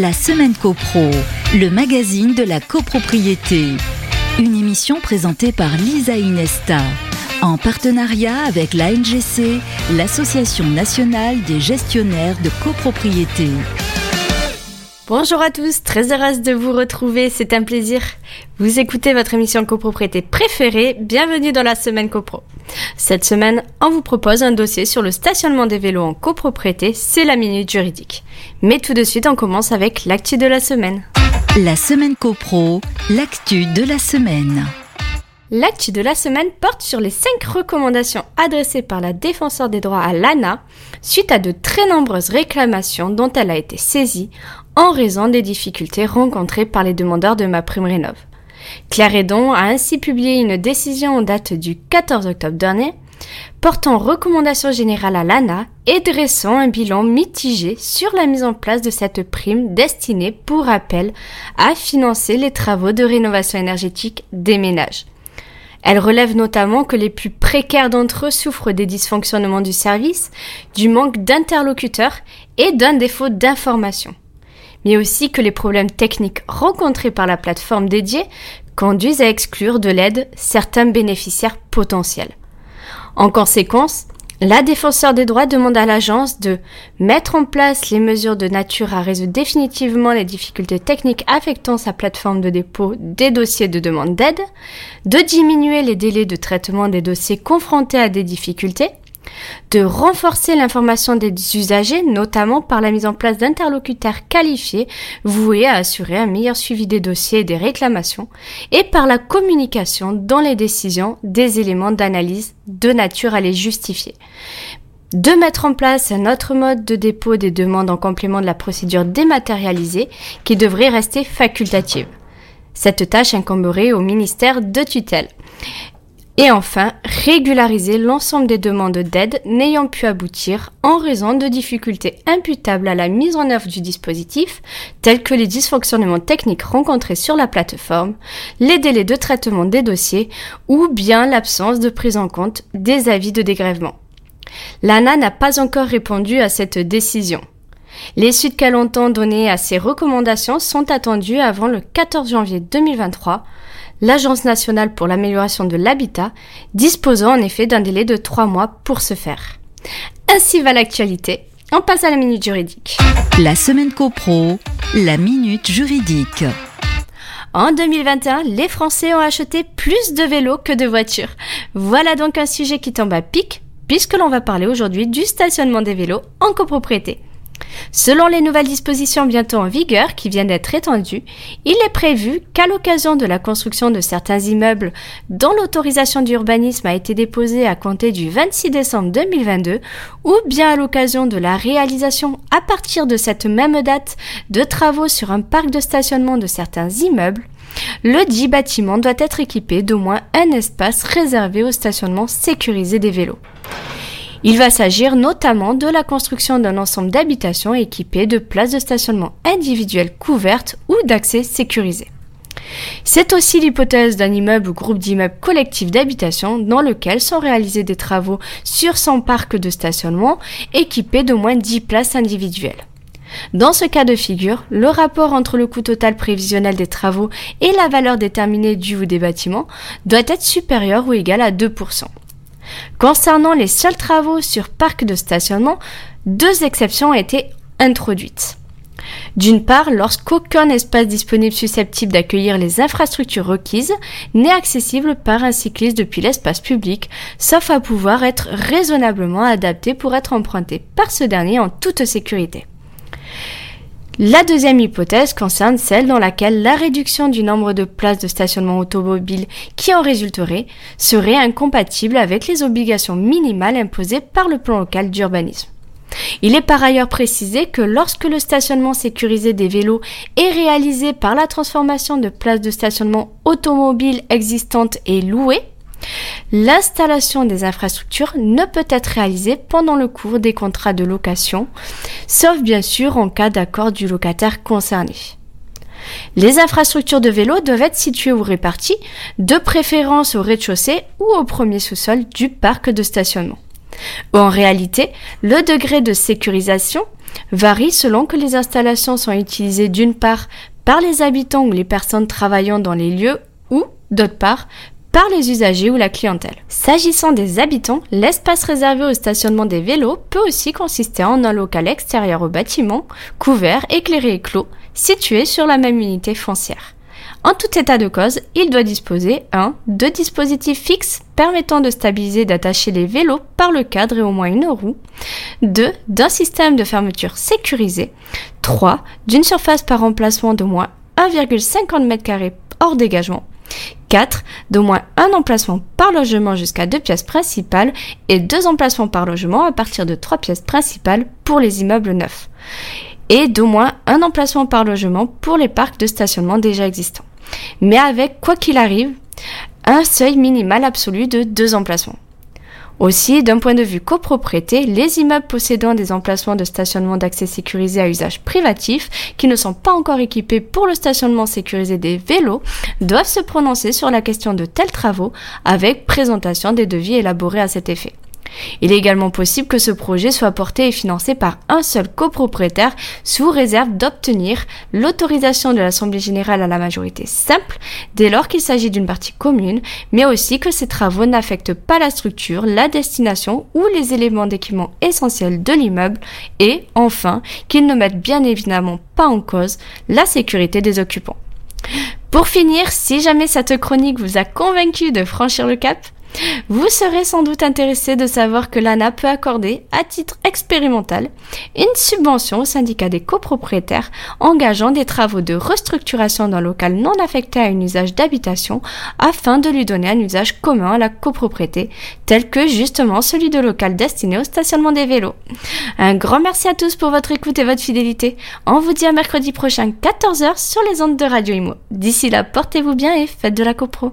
La Semaine CoPro, le magazine de la copropriété. Une émission présentée par Lisa Inesta, en partenariat avec l'ANGC, l'Association nationale des gestionnaires de copropriété. Bonjour à tous, très heureuse de vous retrouver, c'est un plaisir. Vous écoutez votre émission copropriété préférée, bienvenue dans la semaine copro. Cette semaine, on vous propose un dossier sur le stationnement des vélos en copropriété, c'est la minute juridique. Mais tout de suite, on commence avec l'actu de la semaine. La semaine copro, l'actu de la semaine. L'actu de la semaine porte sur les 5 recommandations adressées par la défenseur des droits à l'ANA suite à de très nombreuses réclamations dont elle a été saisie en raison des difficultés rencontrées par les demandeurs de ma prime rénov. Claire Edon a ainsi publié une décision en date du 14 octobre dernier portant recommandation générale à l'ANA et dressant un bilan mitigé sur la mise en place de cette prime destinée, pour rappel, à financer les travaux de rénovation énergétique des ménages. Elle relève notamment que les plus précaires d'entre eux souffrent des dysfonctionnements du service, du manque d'interlocuteurs et d'un défaut d'information mais aussi que les problèmes techniques rencontrés par la plateforme dédiée conduisent à exclure de l'aide certains bénéficiaires potentiels. En conséquence, la défenseur des droits demande à l'agence de mettre en place les mesures de nature à résoudre définitivement les difficultés techniques affectant sa plateforme de dépôt des dossiers de demande d'aide, de diminuer les délais de traitement des dossiers confrontés à des difficultés, de renforcer l'information des usagers, notamment par la mise en place d'interlocuteurs qualifiés voués à assurer un meilleur suivi des dossiers et des réclamations, et par la communication dans les décisions des éléments d'analyse de nature à les justifier de mettre en place un autre mode de dépôt des demandes en complément de la procédure dématérialisée qui devrait rester facultative. Cette tâche incomberait au ministère de tutelle. Et enfin, régulariser l'ensemble des demandes d'aide n'ayant pu aboutir en raison de difficultés imputables à la mise en œuvre du dispositif, tels que les dysfonctionnements techniques rencontrés sur la plateforme, les délais de traitement des dossiers ou bien l'absence de prise en compte des avis de dégrèvement. L'ANA n'a pas encore répondu à cette décision. Les suites qu'elle entend donner à ces recommandations sont attendues avant le 14 janvier 2023 l'Agence nationale pour l'amélioration de l'habitat disposant en effet d'un délai de trois mois pour ce faire. Ainsi va l'actualité. On passe à la minute juridique. La semaine copro, la minute juridique. En 2021, les Français ont acheté plus de vélos que de voitures. Voilà donc un sujet qui tombe à pic, puisque l'on va parler aujourd'hui du stationnement des vélos en copropriété. Selon les nouvelles dispositions bientôt en vigueur qui viennent d'être étendues, il est prévu qu'à l'occasion de la construction de certains immeubles dont l'autorisation d'urbanisme a été déposée à compter du 26 décembre 2022 ou bien à l'occasion de la réalisation à partir de cette même date de travaux sur un parc de stationnement de certains immeubles, le dit bâtiment doit être équipé d'au moins un espace réservé au stationnement sécurisé des vélos. Il va s'agir notamment de la construction d'un ensemble d'habitations équipées de places de stationnement individuelles couvertes ou d'accès sécurisé. C'est aussi l'hypothèse d'un immeuble ou groupe d'immeubles collectifs d'habitation dans lequel sont réalisés des travaux sur son parc de stationnement équipé d'au moins 10 places individuelles. Dans ce cas de figure, le rapport entre le coût total prévisionnel des travaux et la valeur déterminée du ou des bâtiments doit être supérieur ou égal à 2%. Concernant les seuls travaux sur parc de stationnement, deux exceptions ont été introduites. D'une part, lorsqu'aucun espace disponible susceptible d'accueillir les infrastructures requises n'est accessible par un cycliste depuis l'espace public, sauf à pouvoir être raisonnablement adapté pour être emprunté par ce dernier en toute sécurité. La deuxième hypothèse concerne celle dans laquelle la réduction du nombre de places de stationnement automobile qui en résulterait serait incompatible avec les obligations minimales imposées par le plan local d'urbanisme. Il est par ailleurs précisé que lorsque le stationnement sécurisé des vélos est réalisé par la transformation de places de stationnement automobile existantes et louées, L'installation des infrastructures ne peut être réalisée pendant le cours des contrats de location, sauf bien sûr en cas d'accord du locataire concerné. Les infrastructures de vélo doivent être situées ou réparties, de préférence au rez-de-chaussée ou au premier sous-sol du parc de stationnement. En réalité, le degré de sécurisation varie selon que les installations sont utilisées d'une part par les habitants ou les personnes travaillant dans les lieux ou, d'autre part, par les usagers ou la clientèle. S'agissant des habitants, l'espace réservé au stationnement des vélos peut aussi consister en un local extérieur au bâtiment, couvert, éclairé et clos, situé sur la même unité foncière. En tout état de cause, il doit disposer 1. de dispositifs fixes permettant de stabiliser et d'attacher les vélos par le cadre et au moins une roue. 2. d'un système de fermeture sécurisé. 3. d'une surface par emplacement d'au moins 1,50 m2 hors dégagement. 4. D'au moins un emplacement par logement jusqu'à deux pièces principales et deux emplacements par logement à partir de trois pièces principales pour les immeubles neufs. Et d'au moins un emplacement par logement pour les parcs de stationnement déjà existants. Mais avec, quoi qu'il arrive, un seuil minimal absolu de deux emplacements. Aussi, d'un point de vue copropriété, les immeubles possédant des emplacements de stationnement d'accès sécurisé à usage privatif qui ne sont pas encore équipés pour le stationnement sécurisé des vélos doivent se prononcer sur la question de tels travaux avec présentation des devis élaborés à cet effet. Il est également possible que ce projet soit porté et financé par un seul copropriétaire sous réserve d'obtenir l'autorisation de l'Assemblée générale à la majorité simple dès lors qu'il s'agit d'une partie commune, mais aussi que ces travaux n'affectent pas la structure, la destination ou les éléments d'équipement essentiels de l'immeuble et, enfin, qu'ils ne mettent bien évidemment pas en cause la sécurité des occupants. Pour finir, si jamais cette chronique vous a convaincu de franchir le cap, vous serez sans doute intéressé de savoir que l'ANA peut accorder, à titre expérimental, une subvention au syndicat des copropriétaires engageant des travaux de restructuration d'un local non affecté à un usage d'habitation afin de lui donner un usage commun à la copropriété, tel que justement celui de local destiné au stationnement des vélos. Un grand merci à tous pour votre écoute et votre fidélité. On vous dit à mercredi prochain 14h sur les ondes de Radio Imo. D'ici là, portez-vous bien et faites de la copro.